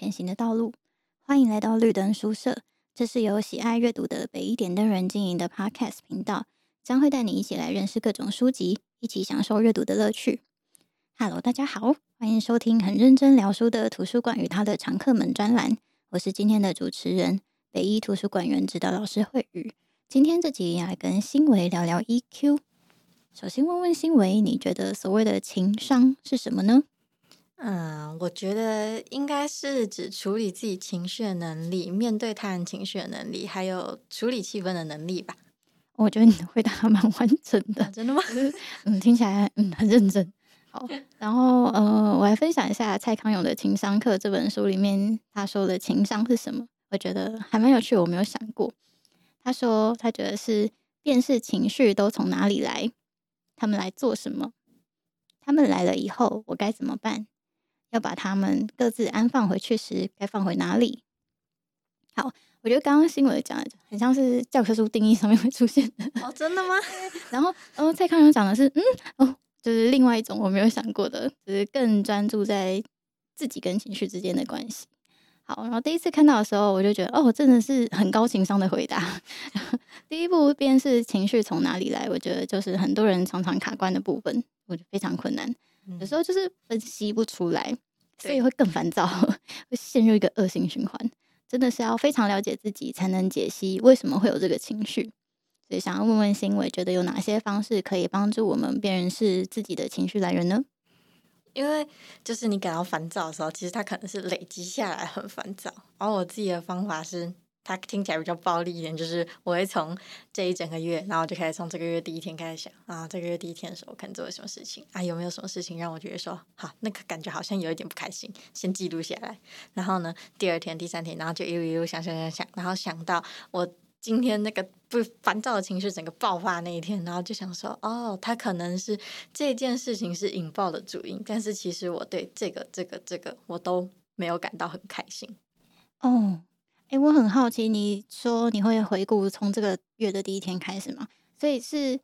前行的道路。欢迎来到绿灯书社，这是由喜爱阅读的北一点灯人经营的 Podcast 频道，将会带你一起来认识各种书籍，一起享受阅读的乐趣。Hello，大家好，欢迎收听很认真聊书的图书馆与他的常客们专栏。我是今天的主持人，北一图书馆员指导老师蕙宇。今天这集来跟新维聊聊 EQ。首先问问新维，你觉得所谓的情商是什么呢？嗯，我觉得应该是指处理自己情绪的能力，面对他人情绪的能力，还有处理气氛的能力吧。我觉得你的回答还蛮完整的。啊，真的吗？嗯，听起来嗯很认真。好，然后呃，我来分享一下蔡康永的《情商课》这本书里面他说的情商是什么，我觉得还蛮有趣，我没有想过。他说他觉得是辨识情绪都从哪里来。他们来做什么？他们来了以后，我该怎么办？要把他们各自安放回去时，该放回哪里？好，我觉得刚刚新闻讲的很像是教科书定义上面会出现的。哦，真的吗？然后，然后蔡康永讲的是，嗯，哦，就是另外一种我没有想过的，就是更专注在自己跟情绪之间的关系。好，然后第一次看到的时候，我就觉得哦，真的是很高情商的回答。第一步便是情绪从哪里来？我觉得就是很多人常常卡关的部分，我觉得非常困难。嗯、有时候就是分析不出来，所以会更烦躁，会陷入一个恶性循环。真的是要非常了解自己，才能解析为什么会有这个情绪。所以想要问问新伟，觉得有哪些方式可以帮助我们辨认是自己的情绪来源呢？因为就是你感到烦躁的时候，其实它可能是累积下来很烦躁。而我自己的方法是，它听起来比较暴力一点，就是我会从这一整个月，然后就开始从这个月第一天开始想啊，这个月第一天的时候我可能做了什么事情啊，有没有什么事情让我觉得说好，那个感觉好像有一点不开心，先记录下来。然后呢，第二天、第三天，然后就一路一路想想想想，然后想到我。今天那个不烦躁的情绪整个爆发那一天，然后就想说，哦，他可能是这件事情是引爆的主因，但是其实我对这个、这个、这个我都没有感到很开心。哦，哎，我很好奇，你说你会回顾从这个月的第一天开始吗？所以是，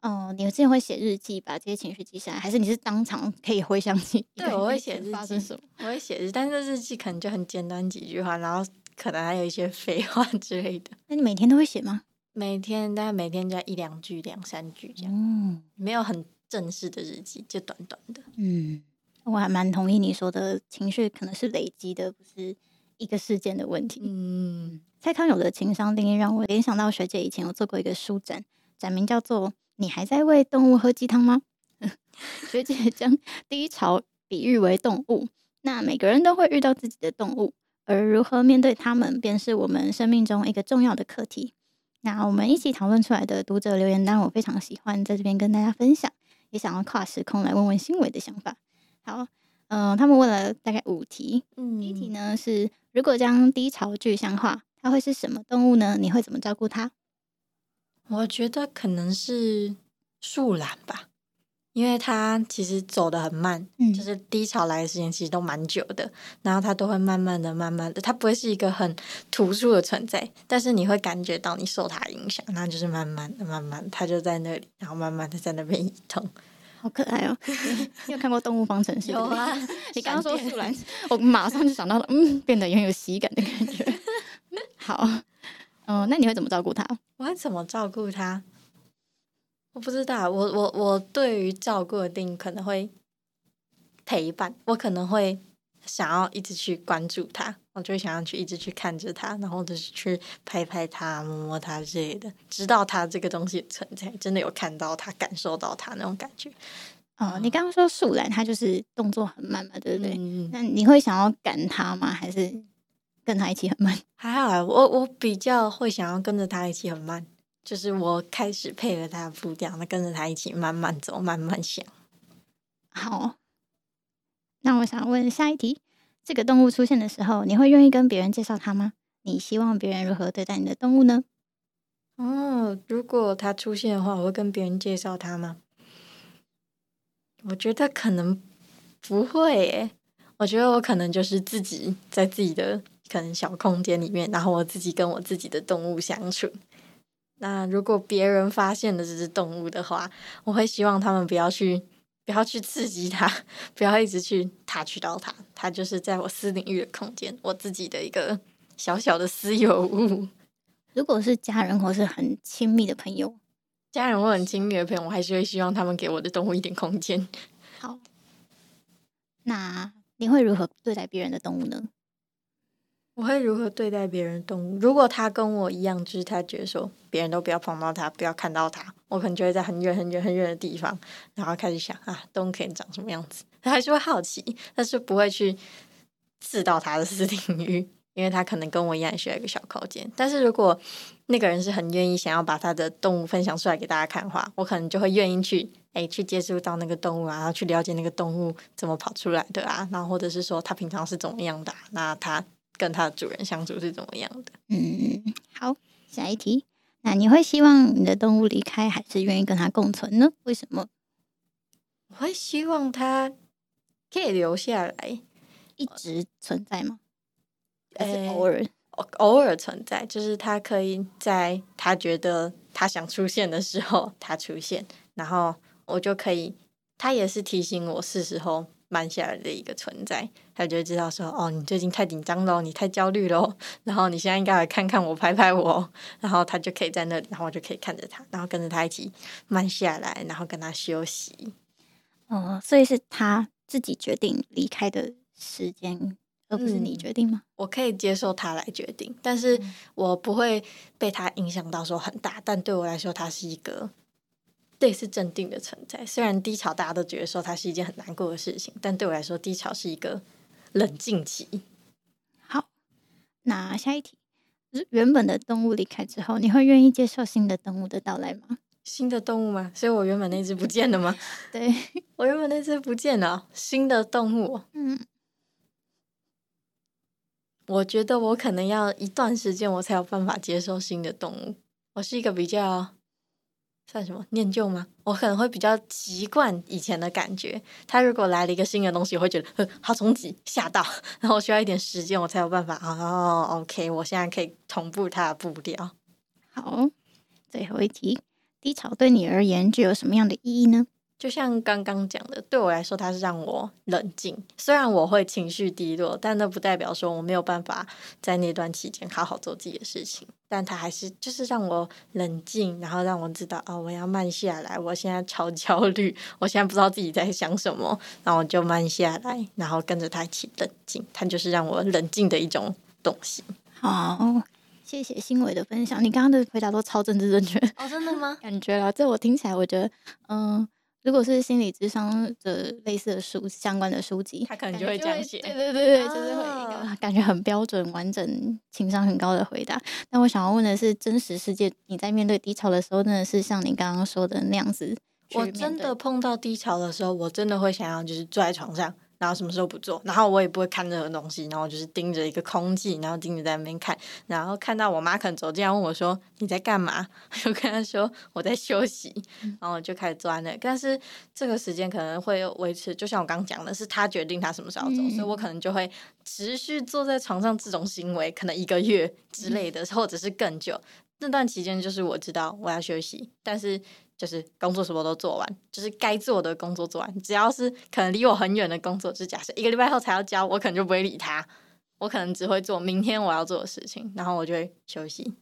哦、呃，你之前会写日记，把这些情绪记下来，还是你是当场可以回想起？对，我会写日记是什么，我会写日，但是日记可能就很简单几句话，然后。可能还有一些废话 之类的。那你每天都会写吗？每天，大概每天就一两句、两三句这样。嗯，没有很正式的日记，就短短的。嗯，我还蛮同意你说的，情绪可能是累积的，不是一个事件的问题。嗯，蔡康永的情商定义让我联想到学姐以前有做过一个书展，展名叫做“你还在喂动物喝鸡汤吗？” 学姐将低潮比喻为动物，那每个人都会遇到自己的动物。而如何面对他们，便是我们生命中一个重要的课题。那我们一起讨论出来的读者留言单，我非常喜欢，在这边跟大家分享，也想要跨时空来问问新伟的想法。好，嗯、呃，他们问了大概五题。嗯，第一题呢是：如果将低潮具象化，它会是什么动物呢？你会怎么照顾它？我觉得可能是树懒吧。因为它其实走得很慢，嗯，就是低潮来的时间其实都蛮久的，然后它都会慢慢的、慢慢的，它不会是一个很突出的存在，但是你会感觉到你受它影响，那就是慢慢的、慢慢的，他就在那里，然后慢慢的在那边移动，好可爱哦！你有看过《动物方程式》？有啊，你刚刚说树懒，我马上就想到了，嗯，变得很有喜感的感觉。好，嗯，那你会怎么照顾它？我会怎么照顾它？我不知道，我我我对于照顾的定义可能会陪伴，我可能会想要一直去关注他，我就想要去一直去看着他，然后就是去拍拍他、摸摸他之类的，直到他这个东西存在，真的有看到他、感受到他那种感觉。哦，你刚刚说树懒，它就是动作很慢嘛，对不对？嗯、那你会想要赶他吗？还是跟他一起很慢？还好啊，我我比较会想要跟着他一起很慢。就是我开始配合他的步调，那跟着他一起慢慢走，慢慢想。好，那我想问下一题：这个动物出现的时候，你会愿意跟别人介绍它吗？你希望别人如何对待你的动物呢？哦，如果它出现的话，我会跟别人介绍它吗？我觉得可能不会耶。我觉得我可能就是自己在自己的可能小空间里面，然后我自己跟我自己的动物相处。那如果别人发现了这只动物的话，我会希望他们不要去，不不要去刺激它，不要一直去 touch 到它，它就是在我私领域的空间，我自己的一个小小的私有物。如果是家人或是很亲密的朋友，家人或很亲密的朋友，我还是会希望他们给我的动物一点空间。好，那你会如何对待别人的动物呢？我会如何对待别人动物？如果他跟我一样，就是他觉得说别人都不要碰到他，不要看到他，我可能就会在很远很远很远的地方，然后开始想啊，动物可以长什么样子？他还是会好奇，但是不会去刺到他的私领域，因为他可能跟我一样需要一个小空间。但是如果那个人是很愿意想要把他的动物分享出来给大家看的话，我可能就会愿意去哎去接触到那个动物啊，然后去了解那个动物怎么跑出来的啊，然后或者是说他平常是怎么样的，那他。跟它的主人相处是怎么样的？嗯，好，下一题。那你会希望你的动物离开，还是愿意跟它共存呢？为什么？我会希望它可以留下来，一直存在吗？还是偶尔、欸、偶尔存在，就是它可以在它觉得它想出现的时候，它出现，然后我就可以，它也是提醒我是时候。慢下来的一个存在，他就会知道说：“哦，你最近太紧张了，你太焦虑了，然后你现在应该来看看我，拍拍我，然后他就可以在那里，然后我就可以看着他，然后跟着他一起慢下来，然后跟他休息。哦，所以是他自己决定离开的时间，而不是你决定吗？嗯，我可以接受他来决定，但是我不会被他影响到说很大，但对我来说，他是一个。”对，是镇定的存在。虽然低潮大家都觉得说它是一件很难过的事情，但对我来说，低潮是一个冷静期。好，那下一题，原本的动物离开之后，你会愿意接受新的动物的到来吗？新的动物吗？所以我原本那只不见了吗？对，我原本那只不见了，新的动物。嗯，我觉得我可能要一段时间，我才有办法接受新的动物。我是一个比较。算什么念旧吗？我可能会比较习惯以前的感觉。他如果来了一个新的东西，我会觉得呵好冲击，吓到。然后我需要一点时间，我才有办法。哦，OK，我现在可以同步他的步调。好，最后一题，低潮对你而言具有什么样的意义呢？就像刚刚讲的，对我来说，它是让我冷静。虽然我会情绪低落，但那不代表说我没有办法在那段期间好好做自己的事情。但它还是就是让我冷静，然后让我知道哦，我要慢下来。我现在超焦虑，我现在不知道自己在想什么，然后我就慢下来，然后跟着他一起冷静。它就是让我冷静的一种东西。好，谢谢新伟的分享。你刚刚的回答都超政治正确哦，真的吗？感觉啊，这我听起来，我觉得嗯。如果是心理智商的类似的书相关的书籍，他可能就会这样写。对对对对，就是会一个感觉很标准、完整、情商很高的回答。但我想要问的是，真实世界你在面对低潮的时候，真的是像你刚刚说的那样子？我真的碰到低潮的时候，我真的会想要就是坐在床上。然后什么时候不做，然后我也不会看任何东西，然后就是盯着一个空气，然后盯着在那边看，然后看到我妈可能走进来问我说：“你在干嘛？” 我跟她说：“我在休息。”然后我就开始坐在那。但是这个时间可能会维持，就像我刚讲的，是她决定她什么时候走，嗯、所以我可能就会持续坐在床上这种行为，可能一个月之类的，或者是更久。那段期间就是我知道我要休息，但是。就是工作什么都做完，就是该做的工作做完。只要是可能离我很远的工作，就是假设一个礼拜后才要交，我可能就不会理他。我可能只会做明天我要做的事情，然后我就会休息，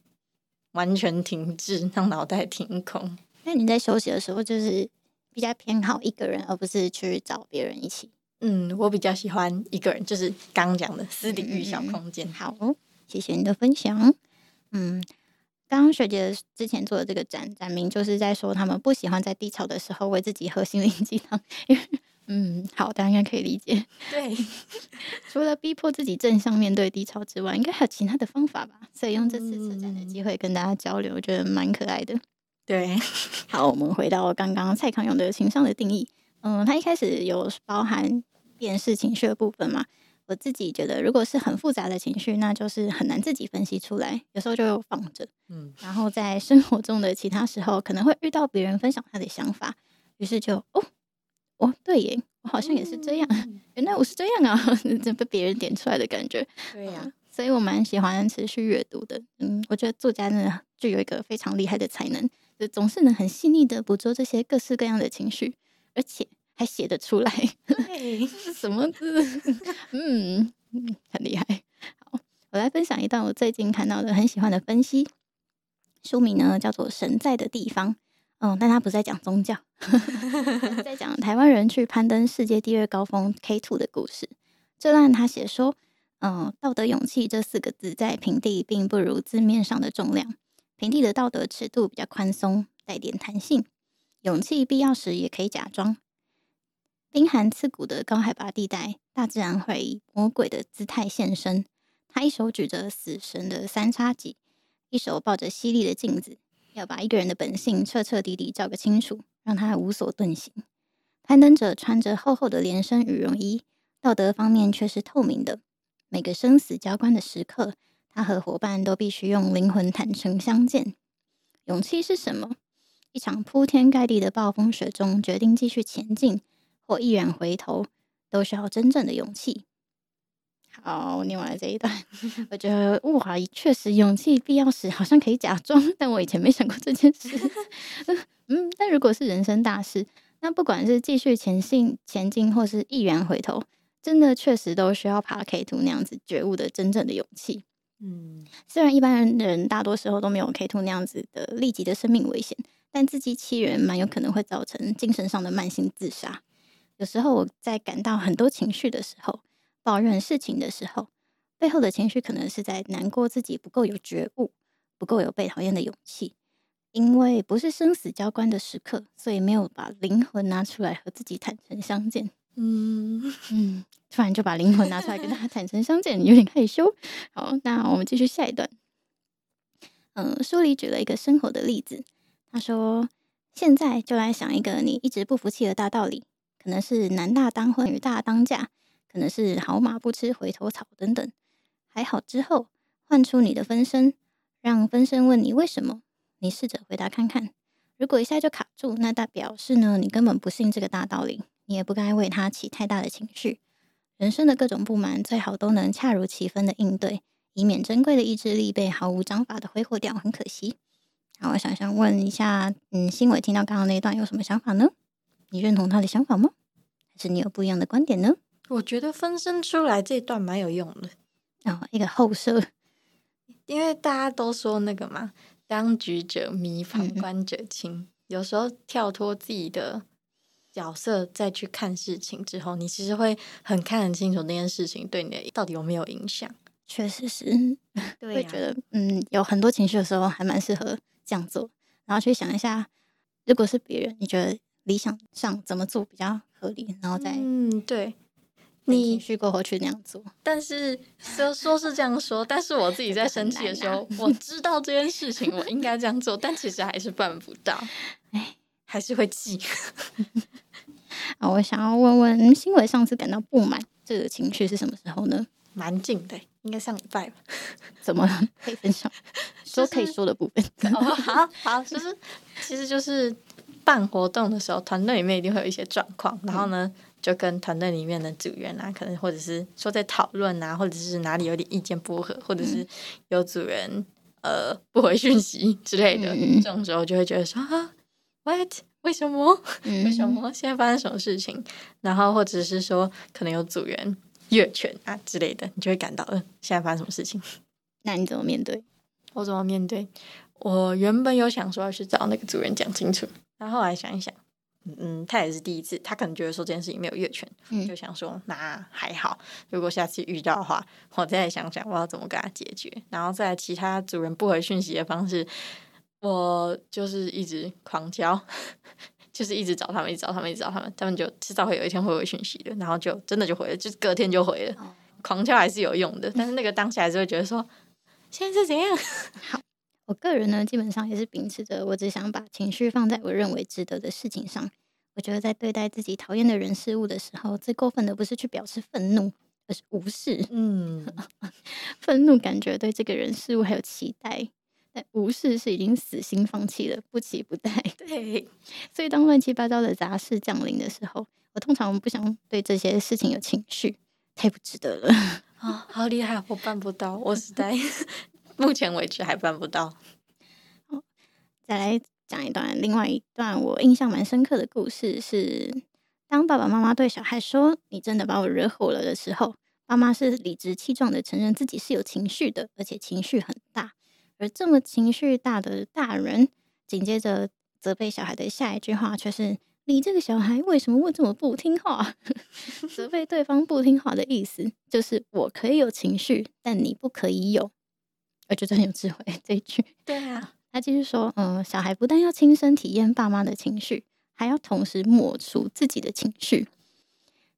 完全停滞，让脑袋停空。那你在休息的时候，就是比较偏好一个人，而不是去找别人一起？嗯，我比较喜欢一个人，就是刚刚讲的私领域小空间。嗯、好，谢谢你的分享。嗯。刚刚学姐之前做的这个展展名，就是在说他们不喜欢在低潮的时候为自己喝心灵鸡汤。因为，嗯，好，大家应该可以理解。对，除了逼迫自己正向面对低潮之外，应该还有其他的方法吧？所以用这次策展的机会跟大家交流，我觉得蛮可爱的。对，好，我们回到刚刚蔡康永的情商的定义。嗯，他一开始有包含辨识情绪的部分嘛？我自己觉得，如果是很复杂的情绪，那就是很难自己分析出来，有时候就放着。嗯，然后在生活中的其他时候，可能会遇到别人分享他的想法，于是就哦哦，对耶，我好像也是这样，嗯、原来我是这样啊，这被别人点出来的感觉。对呀、啊，所以我蛮喜欢持续阅读的。嗯，我觉得作家真的具有一个非常厉害的才能，就总是能很细腻的捕捉这些各式各样的情绪，而且。还写得出来，对，什么字？嗯，很厉害。好，我来分享一段我最近看到的很喜欢的分析，书名呢叫做《神在的地方》。嗯，但他不是在讲宗教，在讲台湾人去攀登世界第二高峰 K Two 的故事。这段他写说，嗯，道德勇气这四个字在平地并不如字面上的重量，平地的道德尺度比较宽松，带点弹性，勇气必要时也可以假装。冰寒刺骨的高海拔地带，大自然会以魔鬼的姿态现身。他一手举着死神的三叉戟，一手抱着犀利的镜子。要把一个人的本性彻彻底底照个清楚，让他无所遁形。攀登者穿着厚厚的连身羽绒衣，道德方面却是透明的。每个生死交关的时刻，他和伙伴都必须用灵魂坦诚相见。勇气是什么？一场铺天盖地的暴风雪中，决定继续前进或毅然回头，都需要真正的勇气。好，我念完了这一段，我觉得哇，确实勇气必要时好像可以假装，但我以前没想过这件事。嗯，但如果是人生大事，那不管是继续前进、前进，或是毅然回头，真的确实都需要爬 K2 那样子觉悟的真正的勇气。嗯，虽然一般人大多时候都没有 K two 那样子的立即的生命危险，但自欺欺人蛮有可能会造成精神上的慢性自杀。有时候我在感到很多情绪的时候。抱怨事情的时候，背后的情绪可能是在难过自己不够有觉悟，不够有被讨厌的勇气。因为不是生死交关的时刻，所以没有把灵魂拿出来和自己坦诚相见。嗯 嗯，突然就把灵魂拿出来跟他坦诚相见，有点害羞。好，那我们继续下一段。嗯，书里举了一个生活的例子，他说：“现在就来想一个你一直不服气的大道理，可能是男大当婚，女大当嫁。”可能是好马不吃回头草等等，还好之后换出你的分身，让分身问你为什么，你试着回答看看。如果一下就卡住，那代表是呢，你根本不信这个大道理，你也不该为他起太大的情绪。人生的各种不满，最好都能恰如其分的应对，以免珍贵的意志力被毫无章法的挥霍掉，很可惜。那我想想问一下，嗯，新伟听到刚刚那一段有什么想法呢？你认同他的想法吗？还是你有不一样的观点呢？我觉得分身出来这段蛮有用的哦，一个后设，因为大家都说那个嘛，当局者迷，旁观者清。嗯、有时候跳脱自己的角色再去看事情之后，你其实会很看很清楚那件事情对你的到底有没有影响。确实是，对、啊，会觉得嗯，有很多情绪的时候还蛮适合这样做，然后去想一下，如果是别人，你觉得理想上怎么做比较合理，然后再嗯，对。你情绪过后去那样做，但是说说是这样说，但是我自己在生气的时候，我知道这件事情我应该这样做，但其实还是办不到，哎，还是会记。啊，我想要问问新伟，上次感到不满这个情绪是什么时候呢？蛮近的，应该上礼拜吧？怎么可以分享？说可以说的部分。哦，好好，就是其实就是办活动的时候，团队里面一定会有一些状况，然后呢？嗯就跟团队里面的组员啊，可能或者是说在讨论啊，或者是哪里有点意见不合，或者是有组员呃不回讯息之类的，嗯、这种时候就会觉得说啊，what？为什么？嗯、为什么？现在发生什么事情？然后或者是说可能有组员越权啊之类的，你就会感到嗯、呃，现在发生什么事情？那你怎么面对？我怎么面对？我原本有想说要去找那个组员讲清楚，然后后来想一想。嗯，他也是第一次，他可能觉得说这件事情没有越权，嗯、就想说那还好。如果下次遇到的话，我再想想我要怎么跟他解决。然后在其他主人不回讯息的方式，我就是一直狂教，就是一直找他们，一直找他们，一直找他们，他们就迟早会有一天会回讯息的。然后就真的就回了，就是隔天就回了。哦、狂敲还是有用的，但是那个当下还是会觉得说现在是怎样？好。我个人呢，基本上也是秉持着，我只想把情绪放在我认为值得的事情上。我觉得在对待自己讨厌的人事物的时候，最过分的不是去表示愤怒，而是无视。嗯，愤怒感觉对这个人事物还有期待，但无视是已经死心放弃了，不期不待。对，所以当乱七八糟的杂事降临的时候，我通常不想对这些事情有情绪，太不值得了。啊、哦，好厉害，我办不到，我实在。目前为止还办不到。好，再来讲一段，另外一段我印象蛮深刻的故事是当爸爸妈妈对小孩说“你真的把我惹火了”的时候，爸妈是理直气壮的承认自己是有情绪的，而且情绪很大。而这么情绪大的大人，紧接着责备小孩的下一句话却是：“你这个小孩为什么会这么不听话？” 责备对方不听话的意思，就是我可以有情绪，但你不可以有。我觉得很有智慧这一句。对啊，他继续说：“嗯，小孩不但要亲身体验爸妈的情绪。”还要同时抹除自己的情绪，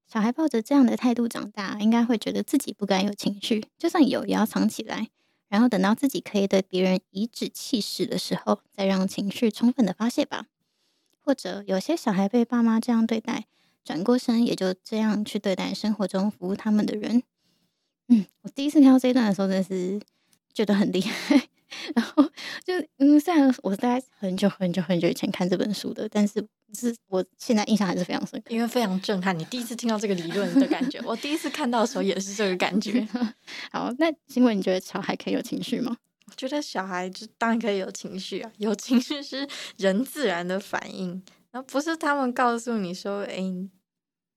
小孩抱着这样的态度长大，应该会觉得自己不该有情绪，就算有也要藏起来，然后等到自己可以对别人颐指气使的时候，再让情绪充分的发泄吧。或者有些小孩被爸妈这样对待，转过身也就这样去对待生活中服务他们的人。嗯，我第一次听到这一段的时候，真的是觉得很厉害。然后就嗯，虽然我大概很久很久很久以前看这本书的，但是是我现在印象还是非常深刻，因为非常震撼。你第一次听到这个理论的感觉，我第一次看到的时候也是这个感觉。好，那欣慰，你觉得小孩可以有情绪吗？我觉得小孩就当然可以有情绪啊，有情绪是人自然的反应，然后不是他们告诉你说，哎。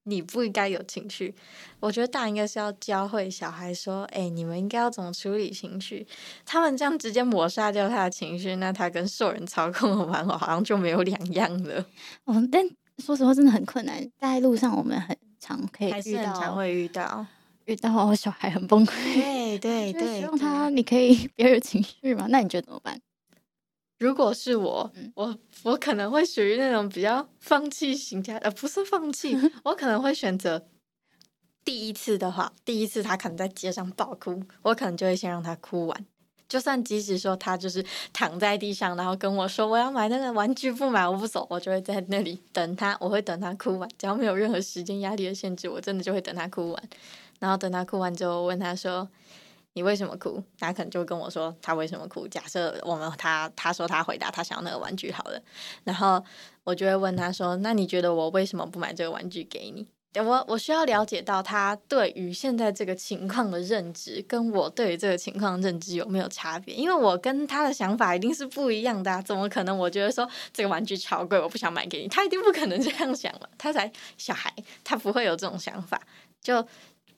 你不应该有情绪，我觉得大人应该是要教会小孩说：“哎、欸，你们应该要怎么处理情绪。”他们这样直接抹杀掉他的情绪，那他跟受人操控的玩偶好像就没有两样了。哦，但说实话，真的很困难。在路上，我们很常可以遇到，会遇到遇到小孩很崩溃。对 对对，希望他你可以 别有情绪嘛？那你觉得怎么办？如果是我，我我可能会属于那种比较放弃型家，呃，不是放弃，我可能会选择第一次的话，第一次他可能在街上爆哭，我可能就会先让他哭完，就算即使说他就是躺在地上，然后跟我说我要买那个玩具不买我不走，我就会在那里等他，我会等他哭完，只要没有任何时间压力的限制，我真的就会等他哭完，然后等他哭完之后问他说。你为什么哭？他可能就跟我说他为什么哭。假设我们他他说他回答他想要那个玩具好了，然后我就会问他说：“那你觉得我为什么不买这个玩具给你？”我我需要了解到他对于现在这个情况的认知，跟我对于这个情况认知有没有差别？因为我跟他的想法一定是不一样的啊，怎么可能？我觉得说这个玩具超贵，我不想买给你，他一定不可能这样想了。他才小孩，他不会有这种想法。就。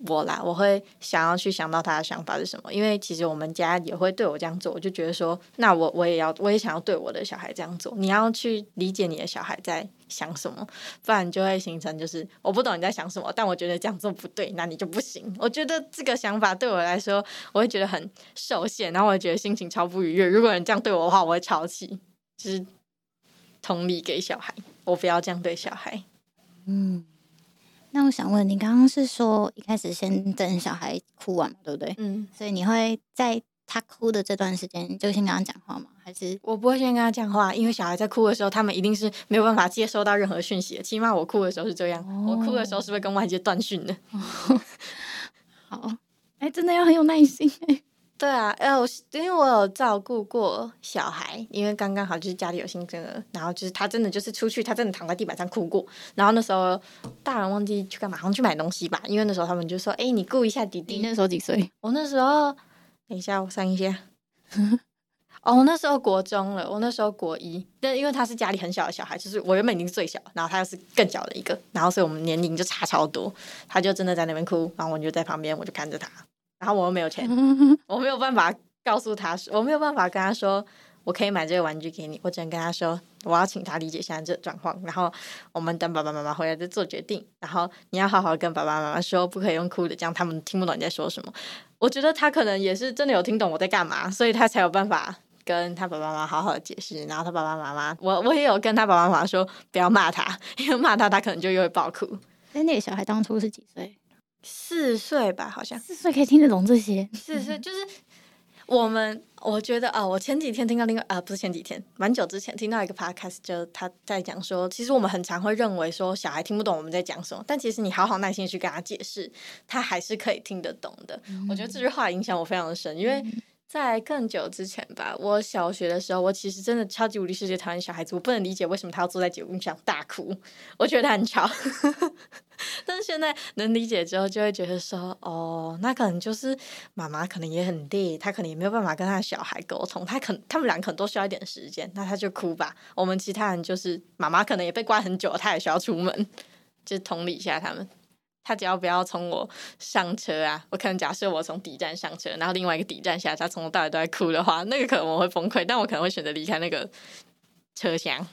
我啦，我会想要去想到他的想法是什么，因为其实我们家也会对我这样做，我就觉得说，那我我也要，我也想要对我的小孩这样做。你要去理解你的小孩在想什么，不然就会形成就是我不懂你在想什么，但我觉得这样做不对，那你就不行。我觉得这个想法对我来说，我会觉得很受限，然后我会觉得心情超不愉悦。如果人这样对我的话，我会超气。就是同理给小孩，我不要这样对小孩。嗯。那我想问你，刚刚是说一开始先等小孩哭完嘛，对不对？嗯，所以你会在他哭的这段时间就先跟他讲话吗？还是我不会先跟他讲话？因为小孩在哭的时候，他们一定是没有办法接收到任何讯息的。起码我哭的时候是这样，哦、我哭的时候是不是跟外界断讯的？哦、好，哎、欸，真的要很有耐心哎。对啊，呃，因为我有照顾过小孩，因为刚刚好就是家里有新生儿，然后就是他真的就是出去，他真的躺在地板上哭过。然后那时候大人忘记去干嘛，好像去买东西吧。因为那时候他们就说：“哎，你顾一下弟弟。”你那时候几岁？我那时候，等一下我算一下。哦，我那时候国中了，我那时候国一。但因为他是家里很小的小孩，就是我原本已经是最小，然后他又是更小的一个，然后所以我们年龄就差超多。他就真的在那边哭，然后我就在旁边，我就看着他。然后我又没有钱，我没有办法告诉他，我没有办法跟他说，我可以买这个玩具给你。我只能跟他说，我要请他理解现在这状况。然后我们等爸爸妈妈回来再做决定。然后你要好好跟爸爸妈妈说，不可以用哭的，这样他们听不懂你在说什么。我觉得他可能也是真的有听懂我在干嘛，所以他才有办法跟他爸爸妈妈好好的解释。然后他爸爸妈妈，我我也有跟他爸爸妈妈说，不要骂他，因为骂他他可能就又会爆哭。那那个小孩当初是几岁？四岁吧，好像四岁可以听得懂这些。四岁就是我们，我觉得啊、哦，我前几天听到另外啊，不是前几天，蛮久之前听到一个 podcast，就他在讲说，其实我们很常会认为说小孩听不懂我们在讲什么，但其实你好好耐心去跟他解释，他还是可以听得懂的。嗯、我觉得这句话影响我非常的深，因为。在更久之前吧，我小学的时候，我其实真的超级无敌世界讨厌小孩子，我不能理解为什么他要坐在节目上大哭，我觉得他很吵。但是现在能理解之后，就会觉得说，哦，那可能就是妈妈可能也很累，他可能也没有办法跟他的小孩沟通，他可他们俩可能都需要一点时间，那他就哭吧。我们其他人就是妈妈可能也被关很久，他也需要出门。就同理一下他们。他只要不要从我上车啊，我可能假设我从底站上车，然后另外一个底站下，他从头到尾都在哭的话，那个可能我会崩溃，但我可能会选择离开那个车厢，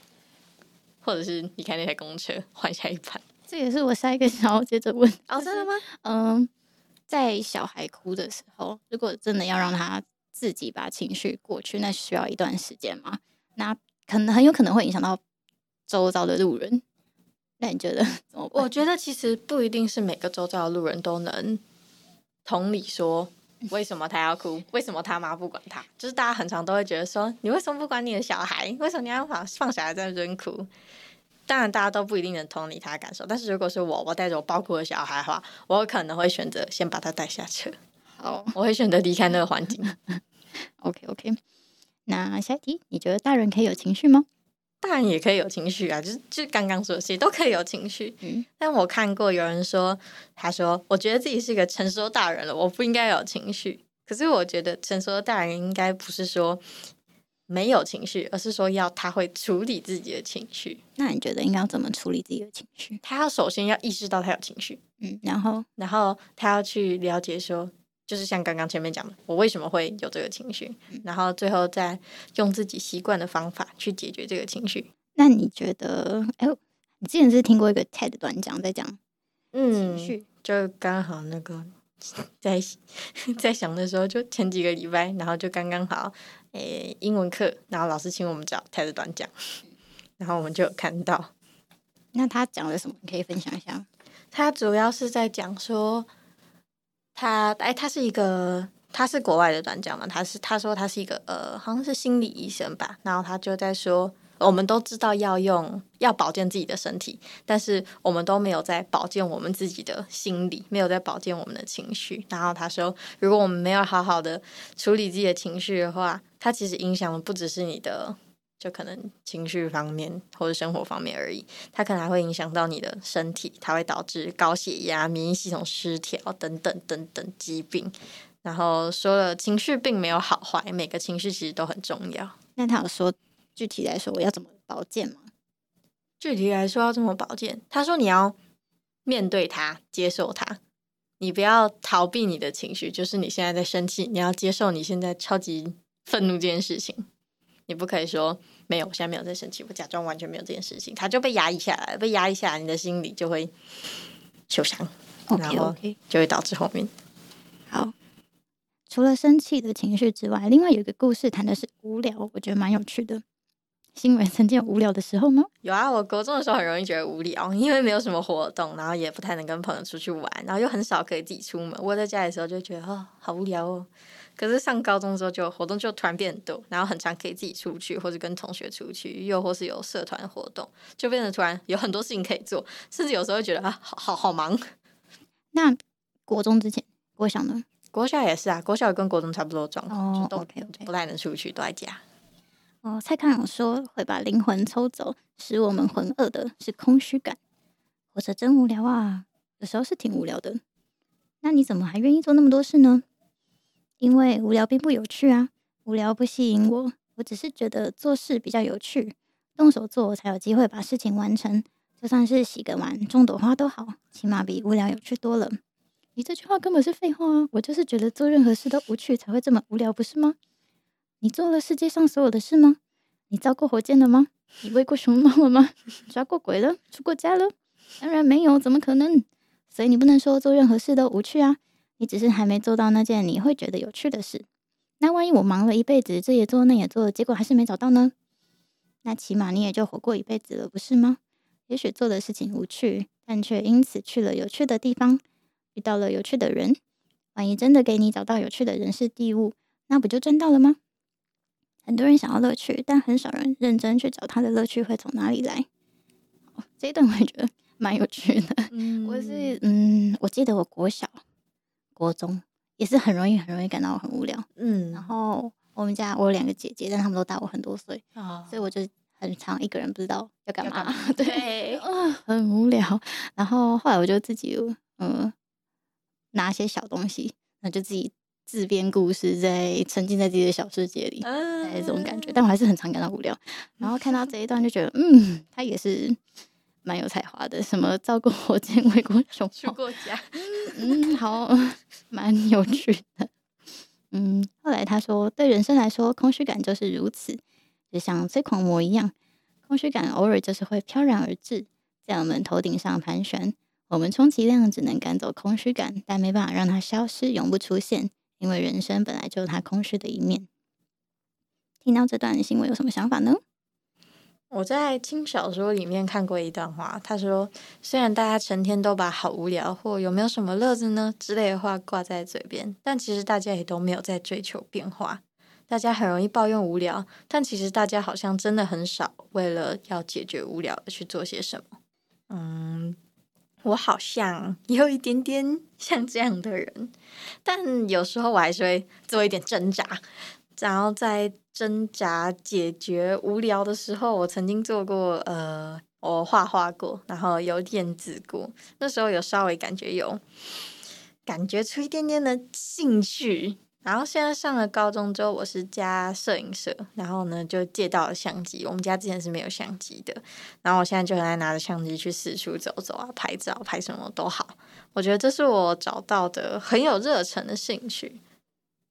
或者是离开那台公车，换下一班。这也是我下一个想要接着问哦，真的吗？嗯，在小孩哭的时候，如果真的要让他自己把情绪过去，那需要一段时间嘛？那可能很有可能会影响到周遭的路人。那你觉得 怎么办？我觉得其实不一定是每个周遭的路人都能同理说，为什么他要哭，为什么他妈不管他。就是大家很常都会觉得说，你为什么不管你的小孩？为什么你要放放小孩在那边哭？当然，大家都不一定能同理他的感受。但是如果是我，我带着我包哭的小孩的话，我可能会选择先把他带下车。好，我会选择离开那个环境。OK OK。那下一题，你觉得大人可以有情绪吗？大人也可以有情绪啊，就是就刚刚说的，谁都可以有情绪。嗯，但我看过有人说，他说我觉得自己是一个成熟大人了，我不应该有情绪。可是我觉得成熟的大人应该不是说没有情绪，而是说要他会处理自己的情绪。那你觉得应该要怎么处理自己的情绪？他要首先要意识到他有情绪，嗯，然后然后他要去了解说。就是像刚刚前面讲的，我为什么会有这个情绪，然后最后再用自己习惯的方法去解决这个情绪。那你觉得？哎，你之前是听过一个 TED 短讲，在讲情绪，嗯，就刚好那个在 在想的时候，就前几个礼拜，然后就刚刚好，诶，英文课，然后老师请我们找 TED 短讲，然后我们就有看到。那他讲了什么？你可以分享一下。他主要是在讲说。他哎，他是一个，他是国外的专家嘛？他是他说他是一个呃，好像是心理医生吧。然后他就在说，我们都知道要用要保健自己的身体，但是我们都没有在保健我们自己的心理，没有在保健我们的情绪。然后他说，如果我们没有好好的处理自己的情绪的话，它其实影响的不只是你的。就可能情绪方面或者生活方面而已，它可能还会影响到你的身体，它会导致高血压、免疫系统失调等等等等疾病。然后说了，情绪并没有好坏，每个情绪其实都很重要。那他有说具体来说我要怎么保健吗？具体来说要怎么保健？他说你要面对它，接受它，你不要逃避你的情绪，就是你现在在生气，你要接受你现在超级愤怒这件事情。你不可以说没有，我现在没有在生气，我假装完全没有这件事情，他就被压抑下来，被压抑下来，你的心里就会受伤，okay, 然后就会导致后面。好，除了生气的情绪之外，另外有一个故事谈的是无聊，我觉得蛮有趣的。新闻曾经有无聊的时候吗？有啊，我国中的时候很容易觉得无聊，因为没有什么活动，然后也不太能跟朋友出去玩，然后又很少可以自己出门。窝在家里的时候就觉得哦，好无聊哦。可是上高中的时候，就活动就突然变很多，然后很常可以自己出去，或者跟同学出去，又或是有社团活动，就变得突然有很多事情可以做，甚至有时候会觉得啊，好好好忙。那国中之前，国小呢？国小也是啊，国小也跟国中差不多状况，哦，都 OK OK，不太能出去，都在家。哦，蔡康永说会把灵魂抽走，使我们浑噩的是空虚感。活着真无聊啊，有时候是挺无聊的。那你怎么还愿意做那么多事呢？因为无聊并不有趣啊，无聊不吸引我，我只是觉得做事比较有趣，动手做我才有机会把事情完成。就算是洗个碗、种朵花都好，起码比无聊有趣多了。你这句话根本是废话啊！我就是觉得做任何事都无趣才会这么无聊，不是吗？你做了世界上所有的事吗？你造过火箭了吗？你喂过熊猫了吗？抓过鬼了？出过家了？当然没有，怎么可能？所以你不能说做任何事都无趣啊。你只是还没做到那件你会觉得有趣的事。那万一我忙了一辈子，这也做那也做，结果还是没找到呢？那起码你也就活过一辈子了，不是吗？也许做的事情无趣，但却因此去了有趣的地方，遇到了有趣的人。万一真的给你找到有趣的人事地物，那不就赚到了吗？很多人想要乐趣，但很少人认真去找他的乐趣会从哪里来。这一段我也觉得蛮有趣的。嗯，我是嗯，我记得我国小。国中也是很容易很容易感到很无聊，嗯，然后我们家我有两个姐姐，但他们都大我很多岁，哦，所以我就很常一个人不知道要干嘛，对，啊，很无聊。然后后来我就自己嗯拿些小东西，那就自己自编故事，在沉浸在自己的小世界里，哎，这种感觉。但我还是很常感到无聊。然后看到这一段就觉得，嗯，他也是蛮有才华的，什么造过火箭、喂过熊猫、出过家，嗯，好，蛮有趣的。嗯，后来他说，对人生来说，空虚感就是如此，就像催狂魔一样，空虚感偶尔就是会飘然而至，在我们头顶上盘旋。我们充其量只能赶走空虚感，但没办法让它消失，永不出现，因为人生本来就有它空虚的一面。听到这段新闻有什么想法呢？我在轻小说里面看过一段话，他说：“虽然大家成天都把好无聊或有没有什么乐子呢之类的话挂在嘴边，但其实大家也都没有在追求变化。大家很容易抱怨无聊，但其实大家好像真的很少为了要解决无聊而去做些什么。”嗯。我好像有一点点像这样的人，但有时候我还是会做一点挣扎。然后在挣扎解决无聊的时候，我曾经做过，呃，我画画过，然后有电子过。那时候有稍微感觉有感觉出一点点的兴趣。然后现在上了高中之后，我是加摄影社，然后呢就借到了相机。我们家之前是没有相机的，然后我现在就很爱拿着相机去四处走走啊，拍照，拍什么都好。我觉得这是我找到的很有热忱的兴趣。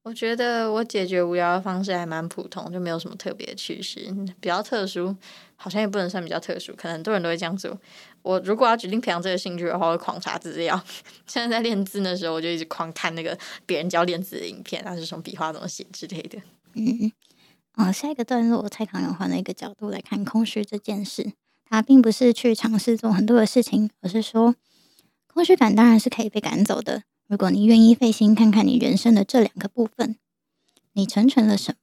我觉得我解决无聊的方式还蛮普通，就没有什么特别的趣事，比较特殊，好像也不能算比较特殊，可能很多人都会这样做。我如果要决定培养这个兴趣的话，我会狂查资料。现在在练字的时候，我就一直狂看那个别人教练字的影片，那是什么笔画怎么写之类的。嗯，啊、呃，下一个段落，蔡康永换了一个角度来看空虚这件事。他并不是去尝试做很多的事情，而是说，空虚感当然是可以被赶走的。如果你愿意费心看看你人生的这两个部分，你成全了什么，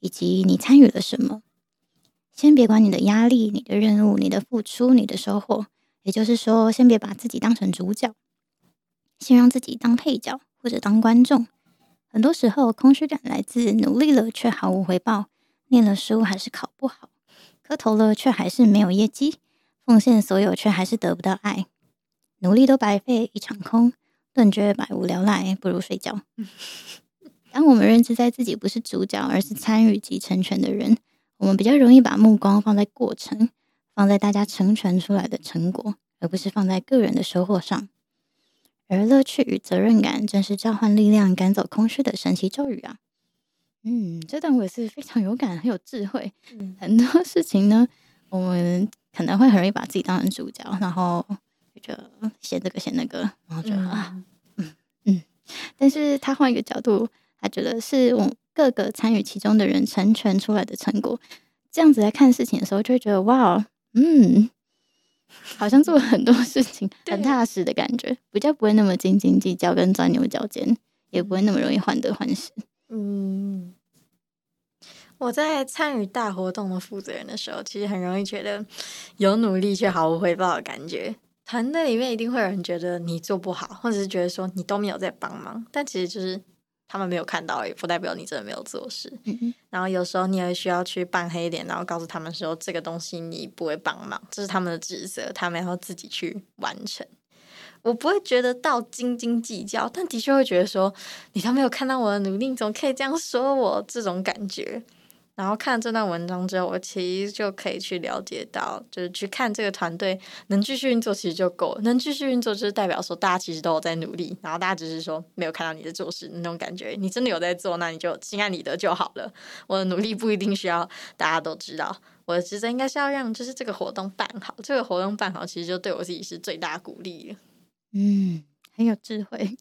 以及你参与了什么。先别管你的压力、你的任务、你的付出、你的收获，也就是说，先别把自己当成主角，先让自己当配角或者当观众。很多时候，空虚感来自努力了却毫无回报，念了书还是考不好，磕头了却还是没有业绩，奉献所有却还是得不到爱，努力都白费一场空。顿觉百无聊赖，不如睡觉。当我们认知在自己不是主角，而是参与及成全的人，我们比较容易把目光放在过程，放在大家成全出来的成果，而不是放在个人的收获上。而乐趣与责任感正是召唤力量、赶走空虚的神奇咒语啊！嗯，这段我也是非常有感，很有智慧。嗯，很多事情呢，我们可能会很容易把自己当成主角，然后。就写这个写那个，然后就啊，嗯嗯，但是他换一个角度，他觉得是我各个参与其中的人成全出来的成果。这样子来看事情的时候，就会觉得哇，嗯，好像做了很多事情，很踏实的感觉，比较不会那么斤斤计较跟钻牛角尖，也不会那么容易患得患失。嗯，我在参与大活动的负责人的时候，其实很容易觉得有努力却毫无回报的感觉。团队里面一定会有人觉得你做不好，或者是觉得说你都没有在帮忙，但其实就是他们没有看到，也不代表你真的没有做事。然后有时候你也需要去扮黑脸，然后告诉他们说这个东西你不会帮忙，这是他们的职责，他们要自己去完成。我不会觉得到斤斤计较，但的确会觉得说你都没有看到我的努力，你怎么可以这样说我？这种感觉。然后看这段文章之后，我其实就可以去了解到，就是去看这个团队能继续运作，其实就够了。能继续运作，就是代表说大家其实都有在努力，然后大家只是说没有看到你在做事那种感觉。你真的有在做，那你就心安理得就好了。我的努力不一定需要大家都知道，我的职责应该是要让就是这个活动办好。这个活动办好，其实就对我自己是最大鼓励了。嗯，很有智慧。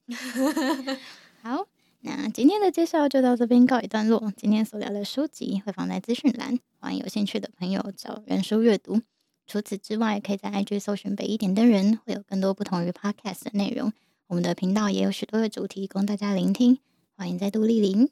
好。那今天的介绍就到这边告一段落。今天所聊的书籍会放在资讯栏，欢迎有兴趣的朋友找原书阅读。除此之外，可以在 IG 搜寻北一点的人，会有更多不同于 Podcast 的内容。我们的频道也有许多的主题供大家聆听，欢迎再度莅临。